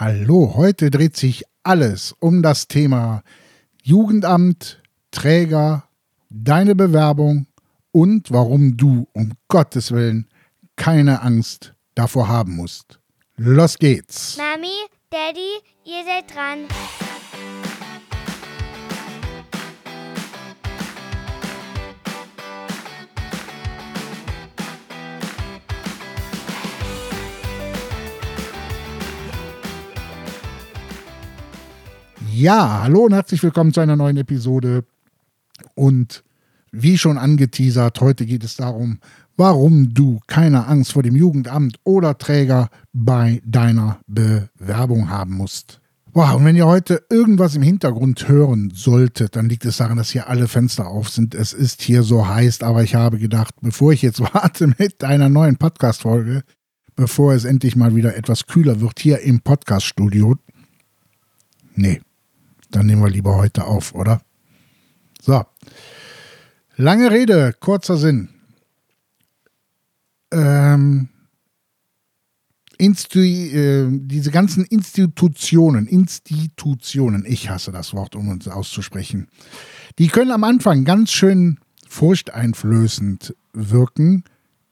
Hallo, heute dreht sich alles um das Thema Jugendamt, Träger, deine Bewerbung und warum du um Gottes Willen keine Angst davor haben musst. Los geht's. Mami, Daddy, ihr seid dran. Ja, hallo und herzlich willkommen zu einer neuen Episode. Und wie schon angeteasert, heute geht es darum, warum du keine Angst vor dem Jugendamt oder Träger bei deiner Bewerbung haben musst. Wow, und wenn ihr heute irgendwas im Hintergrund hören solltet, dann liegt es daran, dass hier alle Fenster auf sind. Es ist hier so heiß, aber ich habe gedacht, bevor ich jetzt warte mit einer neuen Podcast-Folge, bevor es endlich mal wieder etwas kühler wird hier im Podcast-Studio, nee, dann nehmen wir lieber heute auf, oder? So. Lange Rede, kurzer Sinn. Ähm, Instu äh, diese ganzen Institutionen, Institutionen, ich hasse das Wort, um uns auszusprechen, die können am Anfang ganz schön furchteinflößend wirken,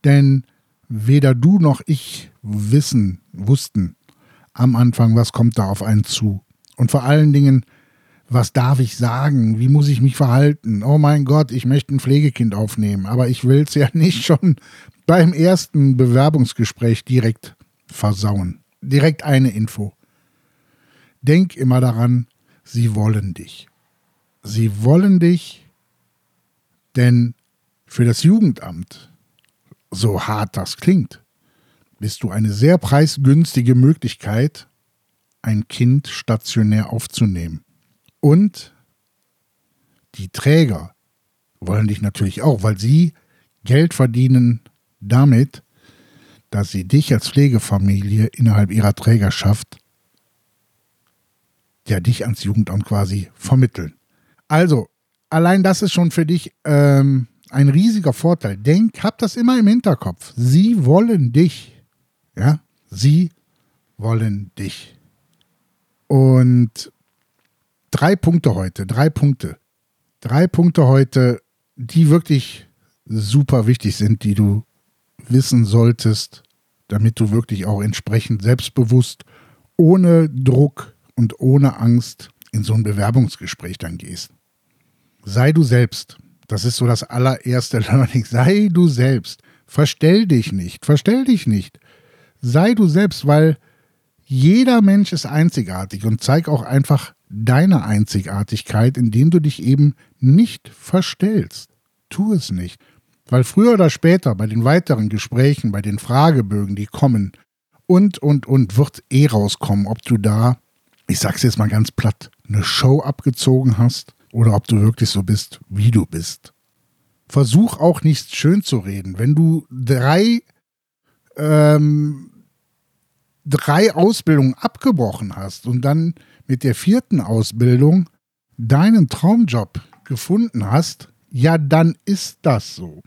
denn weder du noch ich wissen, wussten am Anfang, was kommt da auf einen zu. Und vor allen Dingen, was darf ich sagen? Wie muss ich mich verhalten? Oh mein Gott, ich möchte ein Pflegekind aufnehmen, aber ich will es ja nicht schon beim ersten Bewerbungsgespräch direkt versauen. Direkt eine Info. Denk immer daran, sie wollen dich. Sie wollen dich, denn für das Jugendamt, so hart das klingt, bist du eine sehr preisgünstige Möglichkeit, ein Kind stationär aufzunehmen. Und die Träger wollen dich natürlich auch, weil sie Geld verdienen damit, dass sie dich als Pflegefamilie innerhalb ihrer Trägerschaft ja dich ans Jugendamt quasi vermitteln. Also, allein das ist schon für dich ähm, ein riesiger Vorteil. Denk, hab das immer im Hinterkopf. Sie wollen dich. Ja, sie wollen dich. Und drei Punkte heute, drei Punkte. Drei Punkte heute, die wirklich super wichtig sind, die du wissen solltest, damit du wirklich auch entsprechend selbstbewusst, ohne Druck und ohne Angst in so ein Bewerbungsgespräch dann gehst. Sei du selbst. Das ist so das allererste Learning. Sei du selbst. Verstell dich nicht. Verstell dich nicht. Sei du selbst, weil jeder Mensch ist einzigartig und zeig auch einfach deine Einzigartigkeit, indem du dich eben nicht verstellst. Tu es nicht. Weil früher oder später bei den weiteren Gesprächen, bei den Fragebögen, die kommen, und, und, und, wird eh rauskommen, ob du da, ich sag's jetzt mal ganz platt, eine Show abgezogen hast oder ob du wirklich so bist, wie du bist. Versuch auch nicht schön zu reden. Wenn du drei, ähm, drei Ausbildungen abgebrochen hast und dann mit der vierten Ausbildung deinen Traumjob gefunden hast, ja, dann ist das so.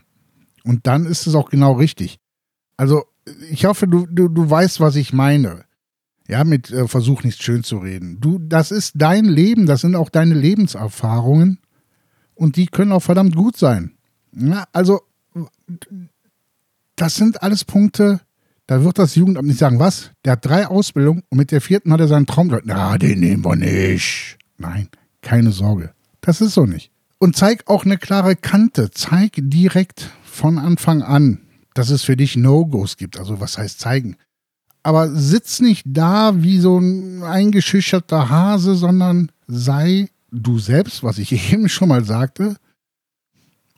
Und dann ist es auch genau richtig. Also, ich hoffe, du, du, du weißt, was ich meine. Ja, mit äh, Versuch nicht schön zu reden. Du, das ist dein Leben, das sind auch deine Lebenserfahrungen und die können auch verdammt gut sein. Ja, also, das sind alles Punkte, da wird das Jugendamt nicht sagen, was? Der hat drei Ausbildungen und mit der vierten hat er seinen Traum. Na, den nehmen wir nicht. Nein, keine Sorge. Das ist so nicht. Und zeig auch eine klare Kante. Zeig direkt von Anfang an, dass es für dich No-Gos gibt. Also was heißt zeigen? Aber sitz nicht da wie so ein eingeschüchterter Hase, sondern sei du selbst, was ich eben schon mal sagte.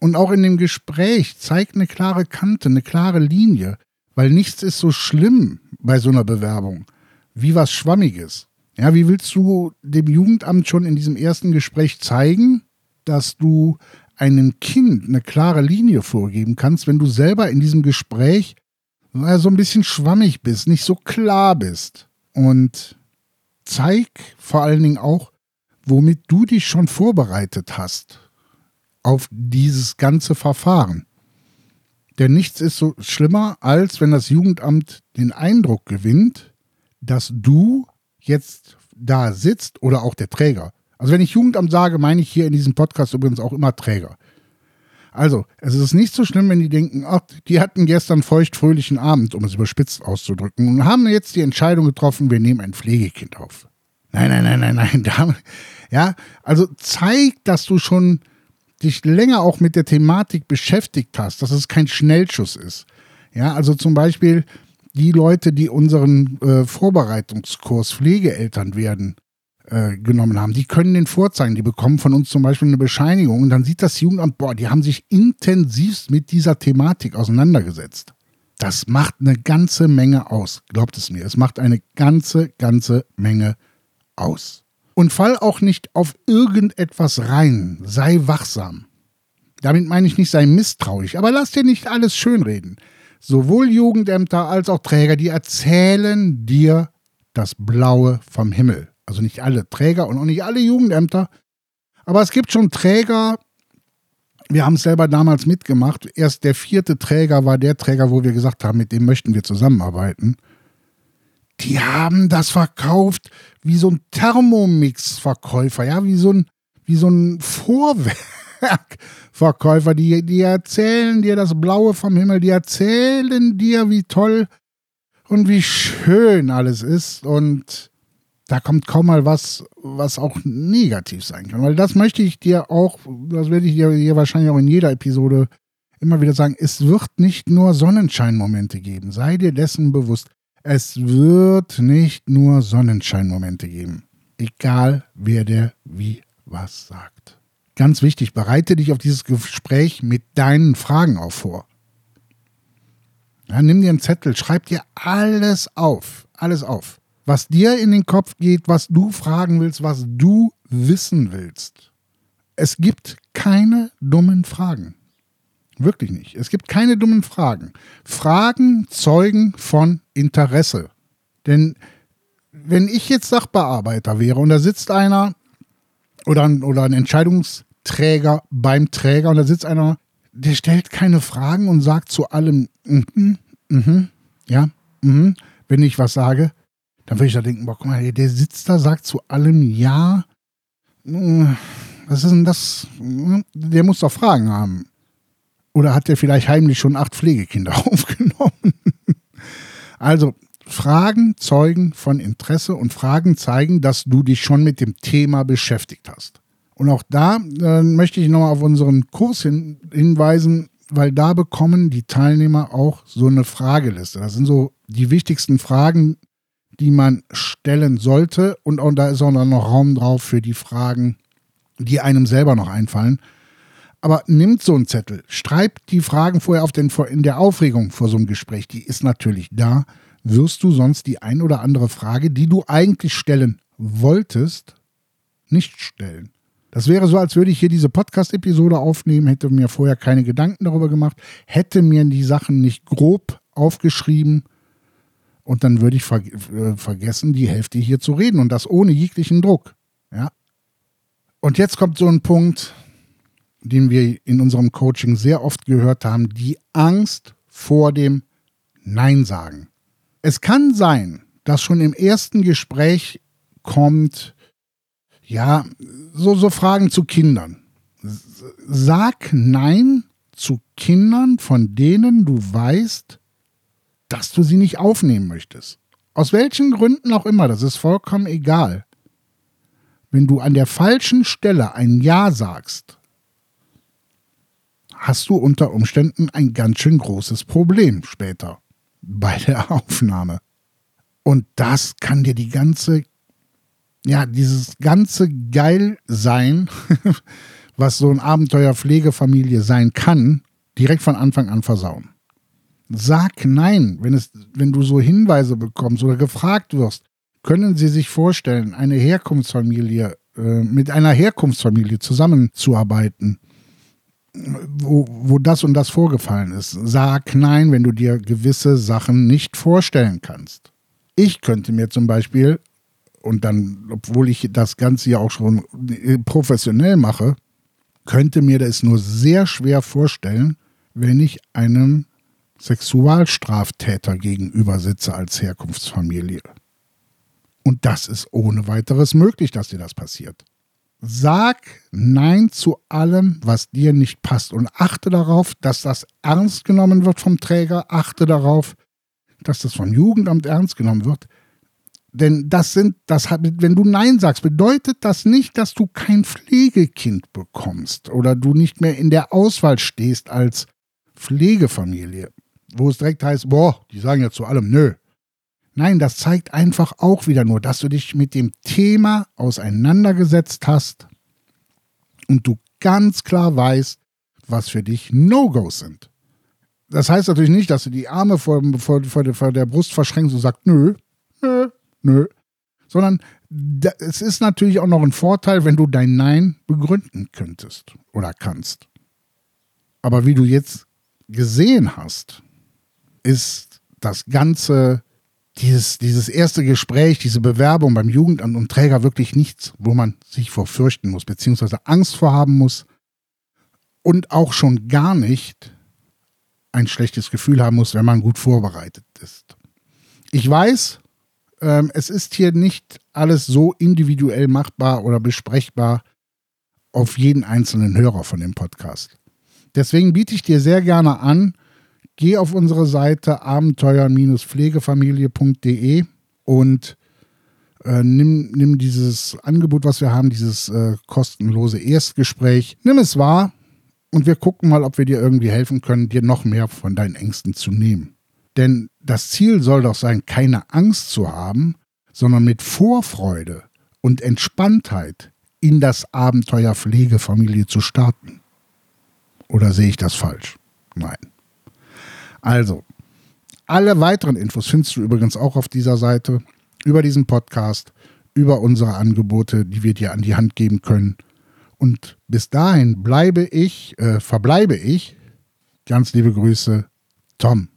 Und auch in dem Gespräch zeig eine klare Kante, eine klare Linie. Weil nichts ist so schlimm bei so einer Bewerbung wie was Schwammiges. Ja, wie willst du dem Jugendamt schon in diesem ersten Gespräch zeigen, dass du einem Kind eine klare Linie vorgeben kannst, wenn du selber in diesem Gespräch so ein bisschen schwammig bist, nicht so klar bist. Und zeig vor allen Dingen auch, womit du dich schon vorbereitet hast auf dieses ganze Verfahren. Denn nichts ist so schlimmer, als wenn das Jugendamt den Eindruck gewinnt, dass du jetzt da sitzt oder auch der Träger. Also wenn ich Jugendamt sage, meine ich hier in diesem Podcast übrigens auch immer Träger. Also, es ist nicht so schlimm, wenn die denken, ach, die hatten gestern feuchtfröhlichen Abend, um es überspitzt auszudrücken, und haben jetzt die Entscheidung getroffen, wir nehmen ein Pflegekind auf. Nein, nein, nein, nein, nein. Ja, also zeig, dass du schon dich länger auch mit der Thematik beschäftigt hast, dass es kein Schnellschuss ist. Ja, also zum Beispiel die Leute, die unseren äh, Vorbereitungskurs Pflegeeltern werden, äh, genommen haben, die können den vorzeigen. Die bekommen von uns zum Beispiel eine Bescheinigung und dann sieht das Jugendamt, boah, die haben sich intensivst mit dieser Thematik auseinandergesetzt. Das macht eine ganze Menge aus, glaubt es mir. Es macht eine ganze, ganze Menge aus. Und fall auch nicht auf irgendetwas rein. Sei wachsam. Damit meine ich nicht, sei misstrauisch, aber lass dir nicht alles schönreden. Sowohl Jugendämter als auch Träger, die erzählen dir das Blaue vom Himmel. Also nicht alle Träger und auch nicht alle Jugendämter. Aber es gibt schon Träger, wir haben es selber damals mitgemacht. Erst der vierte Träger war der Träger, wo wir gesagt haben, mit dem möchten wir zusammenarbeiten. Die haben das verkauft wie so ein Thermomix-Verkäufer, ja, wie so ein, wie so ein Vorwerkverkäufer. Die, die erzählen dir das Blaue vom Himmel, die erzählen dir, wie toll und wie schön alles ist. Und da kommt kaum mal was, was auch negativ sein kann. Weil das möchte ich dir auch, das werde ich dir wahrscheinlich auch in jeder Episode immer wieder sagen, es wird nicht nur Sonnenscheinmomente geben. Sei dir dessen bewusst. Es wird nicht nur Sonnenscheinmomente geben. Egal, wer der wie was sagt. Ganz wichtig, bereite dich auf dieses Gespräch mit deinen Fragen auch vor. Ja, nimm dir einen Zettel, schreib dir alles auf. Alles auf was dir in den Kopf geht, was du fragen willst, was du wissen willst. Es gibt keine dummen Fragen. Wirklich nicht. Es gibt keine dummen Fragen. Fragen zeugen von Interesse. Denn wenn ich jetzt Sachbearbeiter wäre und da sitzt einer oder ein, oder ein Entscheidungsträger beim Träger und da sitzt einer, der stellt keine Fragen und sagt zu allem, mm mhm, ja, mhm, wenn ich was sage, dann würde ich da denken, boah, guck mal, der sitzt da, sagt zu allem Ja. Hm, was ist denn das? Hm, der muss doch Fragen haben. Oder hat der vielleicht heimlich schon acht Pflegekinder aufgenommen? Also, Fragen zeugen von Interesse und Fragen zeigen, dass du dich schon mit dem Thema beschäftigt hast. Und auch da äh, möchte ich nochmal auf unseren Kurs hin, hinweisen, weil da bekommen die Teilnehmer auch so eine Frageliste. Das sind so die wichtigsten Fragen, die man stellen sollte. Und, und da ist auch noch Raum drauf für die Fragen, die einem selber noch einfallen. Aber nimmt so einen Zettel, schreibt die Fragen vorher auf den, in der Aufregung vor so einem Gespräch, die ist natürlich da. Wirst du sonst die ein oder andere Frage, die du eigentlich stellen wolltest, nicht stellen. Das wäre so, als würde ich hier diese Podcast-Episode aufnehmen, hätte mir vorher keine Gedanken darüber gemacht, hätte mir die Sachen nicht grob aufgeschrieben und dann würde ich ver äh, vergessen, die Hälfte hier zu reden und das ohne jeglichen Druck. Ja. Und jetzt kommt so ein Punkt, den wir in unserem Coaching sehr oft gehört haben, die Angst vor dem Nein sagen. Es kann sein, dass schon im ersten Gespräch kommt, ja, so, so Fragen zu Kindern. Sag Nein zu Kindern, von denen du weißt, dass du sie nicht aufnehmen möchtest. Aus welchen Gründen auch immer, das ist vollkommen egal. Wenn du an der falschen Stelle ein Ja sagst, hast du unter Umständen ein ganz schön großes Problem später bei der Aufnahme. Und das kann dir die ganze, ja, dieses ganze Geilsein, was so ein Abenteuerpflegefamilie sein kann, direkt von Anfang an versauen. Sag nein, wenn, es, wenn du so Hinweise bekommst oder gefragt wirst. Können Sie sich vorstellen, eine Herkunftsfamilie äh, mit einer Herkunftsfamilie zusammenzuarbeiten, wo, wo das und das vorgefallen ist? Sag nein, wenn du dir gewisse Sachen nicht vorstellen kannst. Ich könnte mir zum Beispiel, und dann, obwohl ich das Ganze ja auch schon professionell mache, könnte mir das nur sehr schwer vorstellen, wenn ich einem Sexualstraftäter gegenüber sitze als Herkunftsfamilie. Und das ist ohne weiteres möglich, dass dir das passiert. Sag Nein zu allem, was dir nicht passt und achte darauf, dass das ernst genommen wird vom Träger. Achte darauf, dass das vom Jugendamt ernst genommen wird. Denn das sind, das hat, wenn du Nein sagst, bedeutet das nicht, dass du kein Pflegekind bekommst oder du nicht mehr in der Auswahl stehst als Pflegefamilie, wo es direkt heißt, boah, die sagen ja zu allem, nö. Nein, das zeigt einfach auch wieder nur, dass du dich mit dem Thema auseinandergesetzt hast und du ganz klar weißt, was für dich No-Gos sind. Das heißt natürlich nicht, dass du die Arme vor, vor, vor, der Brust verschränkst und sagst, nö, nö, nö. Sondern es ist natürlich auch noch ein Vorteil, wenn du dein Nein begründen könntest oder kannst. Aber wie du jetzt gesehen hast, ist das ganze, dieses, dieses erste Gespräch, diese Bewerbung beim Jugendamt und Träger wirklich nichts, wo man sich vor fürchten muss, beziehungsweise Angst vorhaben muss und auch schon gar nicht ein schlechtes Gefühl haben muss, wenn man gut vorbereitet ist. Ich weiß, ähm, es ist hier nicht alles so individuell machbar oder besprechbar auf jeden einzelnen Hörer von dem Podcast. Deswegen biete ich dir sehr gerne an, geh auf unsere Seite abenteuer-pflegefamilie.de und äh, nimm, nimm dieses Angebot, was wir haben, dieses äh, kostenlose Erstgespräch, nimm es wahr und wir gucken mal, ob wir dir irgendwie helfen können, dir noch mehr von deinen Ängsten zu nehmen. Denn das Ziel soll doch sein, keine Angst zu haben, sondern mit Vorfreude und Entspanntheit in das Abenteuer Pflegefamilie zu starten. Oder sehe ich das falsch? Nein. Also, alle weiteren Infos findest du übrigens auch auf dieser Seite, über diesen Podcast, über unsere Angebote, die wir dir an die Hand geben können. Und bis dahin bleibe ich, äh, verbleibe ich, ganz liebe Grüße, Tom.